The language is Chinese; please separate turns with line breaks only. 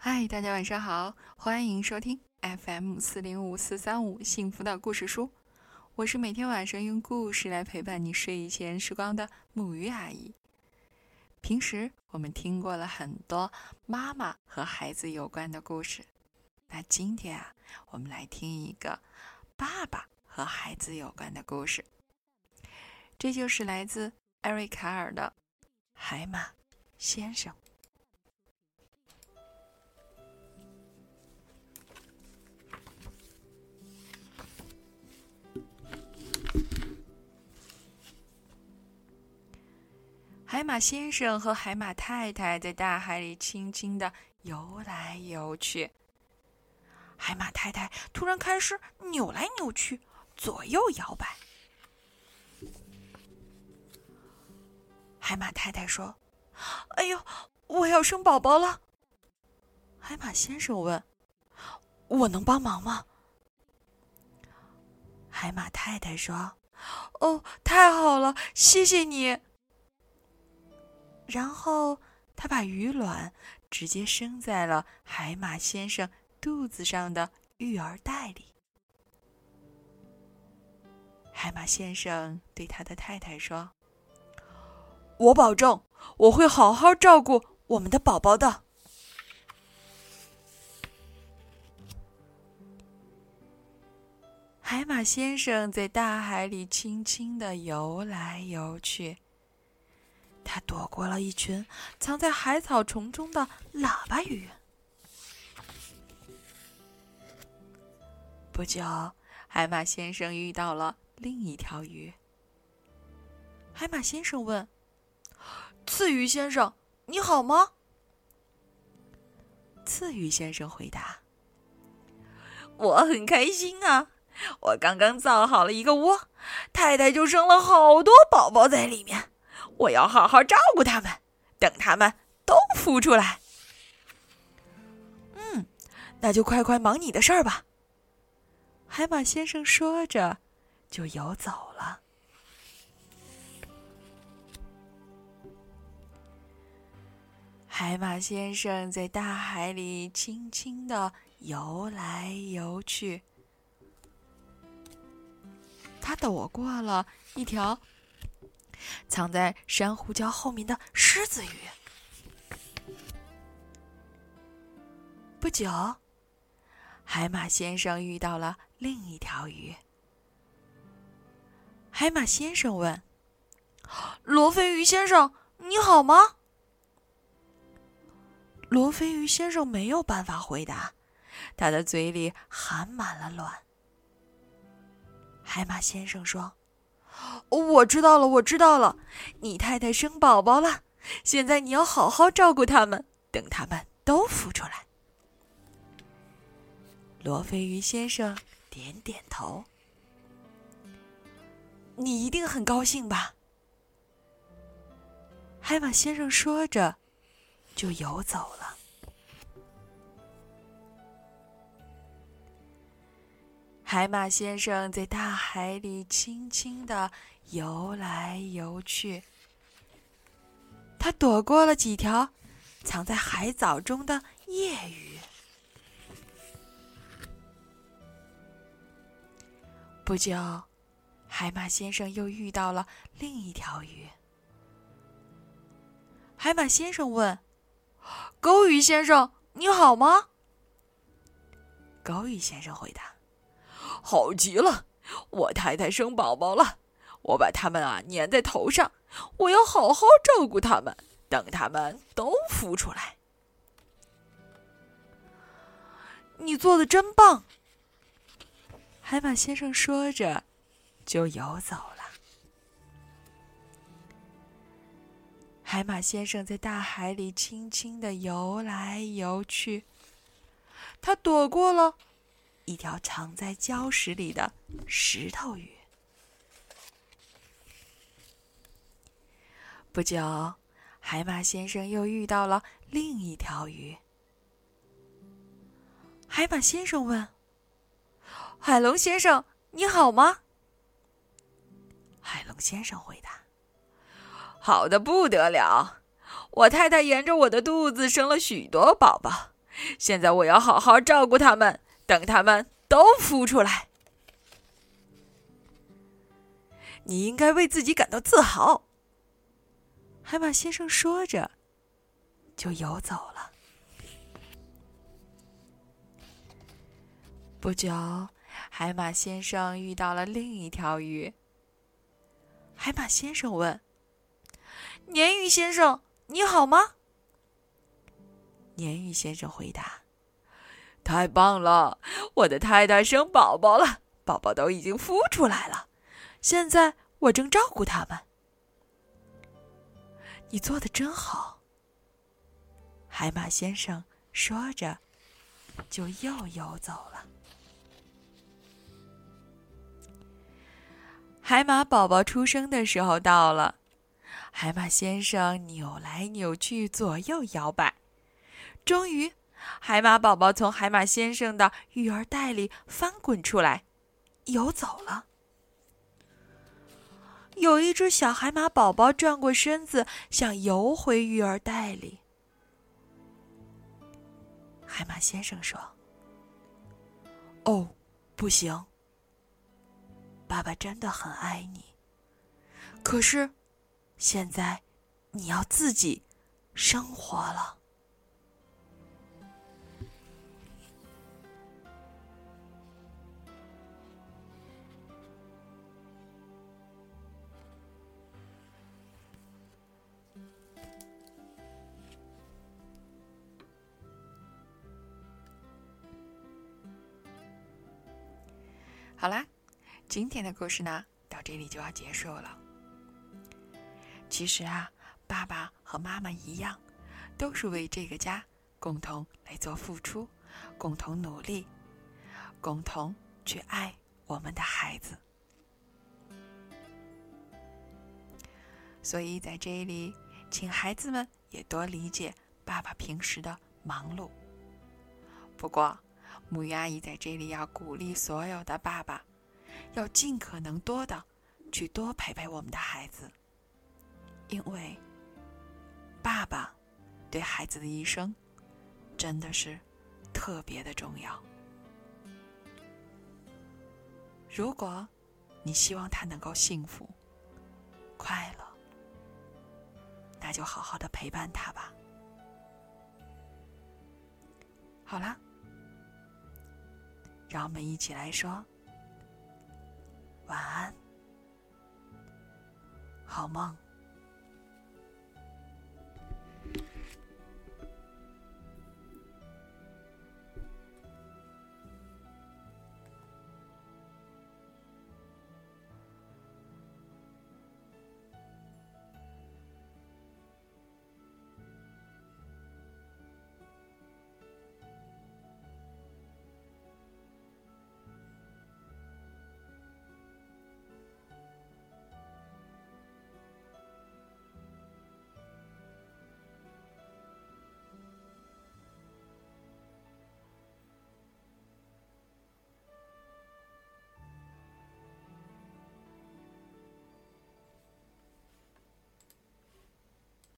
嗨，大家晚上好，欢迎收听 FM 四零五四三五幸福的故事书。我是每天晚上用故事来陪伴你睡前时光的木鱼阿姨。平时我们听过了很多妈妈和孩子有关的故事，那今天啊，我们来听一个爸爸和孩子有关的故事。这就是来自艾瑞卡尔的《海马先生》。海马先生和海马太太在大海里轻轻的游来游去。海马太太突然开始扭来扭去，左右摇摆。海马太太说：“哎呦，我要生宝宝了。”海马先生问：“我能帮忙吗？”海马太太说：“哦，太好了，谢谢你。”然后他把鱼卵直接生在了海马先生肚子上的育儿袋里。海马先生对他的太太说：“我保证，我会好好照顾我们的宝宝的。”海马先生在大海里轻轻的游来游去。他躲过了一群藏在海草丛中的喇叭鱼。不久，海马先生遇到了另一条鱼。海马先生问：“刺鱼先生，你好吗？”刺鱼先生回答：“我很开心啊，我刚刚造好了一个窝，太太就生了好多宝宝在里面。”我要好好照顾他们，等他们都孵出来。嗯，那就快快忙你的事儿吧。海马先生说着，就游走了。海马先生在大海里轻轻的游来游去，他躲过了一条。藏在珊瑚礁后面的狮子鱼。不久，海马先生遇到了另一条鱼。海马先生问：“罗非鱼先生，你好吗？”罗非鱼先生没有办法回答，他的嘴里含满了卵。海马先生说。我知道了，我知道了。你太太生宝宝了，现在你要好好照顾他们，等他们都孵出来。罗非鱼先生点点头。你一定很高兴吧？海马先生说着，就游走了。海马先生在大海里轻轻的游来游去，他躲过了几条藏在海藻中的夜鱼。不久，海马先生又遇到了另一条鱼。海马先生问：“钩鱼先生，你好吗？”钩鱼先生回答。好极了，我太太生宝宝了，我把它们啊粘在头上，我要好好照顾它们，等它们都孵出来。你做的真棒，海马先生说着，就游走了。海马先生在大海里轻轻的游来游去，他躲过了。一条藏在礁石里的石头鱼。不久，海马先生又遇到了另一条鱼。海马先生问：“海龙先生，你好吗？”海龙先生回答：“好的不得了，我太太沿着我的肚子生了许多宝宝，现在我要好好照顾它们，等他们都孵出来。你应该为自己感到自豪。”海马先生说着，就游走了。不久，海马先生遇到了另一条鱼。海马先生问：“鲶鱼先生，你好吗？”鲶鱼先生回答：“太棒了，我的太太生宝宝了，宝宝都已经孵出来了，现在我正照顾他们。”你做的真好，海马先生说着，就又游走了。海马宝宝出生的时候到了，海马先生扭来扭去，左右摇摆，终于，海马宝宝从海马先生的育儿袋里翻滚出来，游走了。有一只小海马宝宝转过身子，想游回育儿袋里。海马先生说：“哦，不行。”爸爸真的很爱你，可是，现在你要自己生活了。好啦。今天的故事呢，到这里就要结束了。其实啊，爸爸和妈妈一样，都是为这个家共同来做付出，共同努力，共同去爱我们的孩子。所以在这里，请孩子们也多理解爸爸平时的忙碌。不过，母鱼阿姨在这里要鼓励所有的爸爸。要尽可能多的去多陪陪我们的孩子，因为爸爸对孩子的一生真的是特别的重要。如果你希望他能够幸福、快乐，那就好好的陪伴他吧。好了，让我们一起来说。晚安，好梦。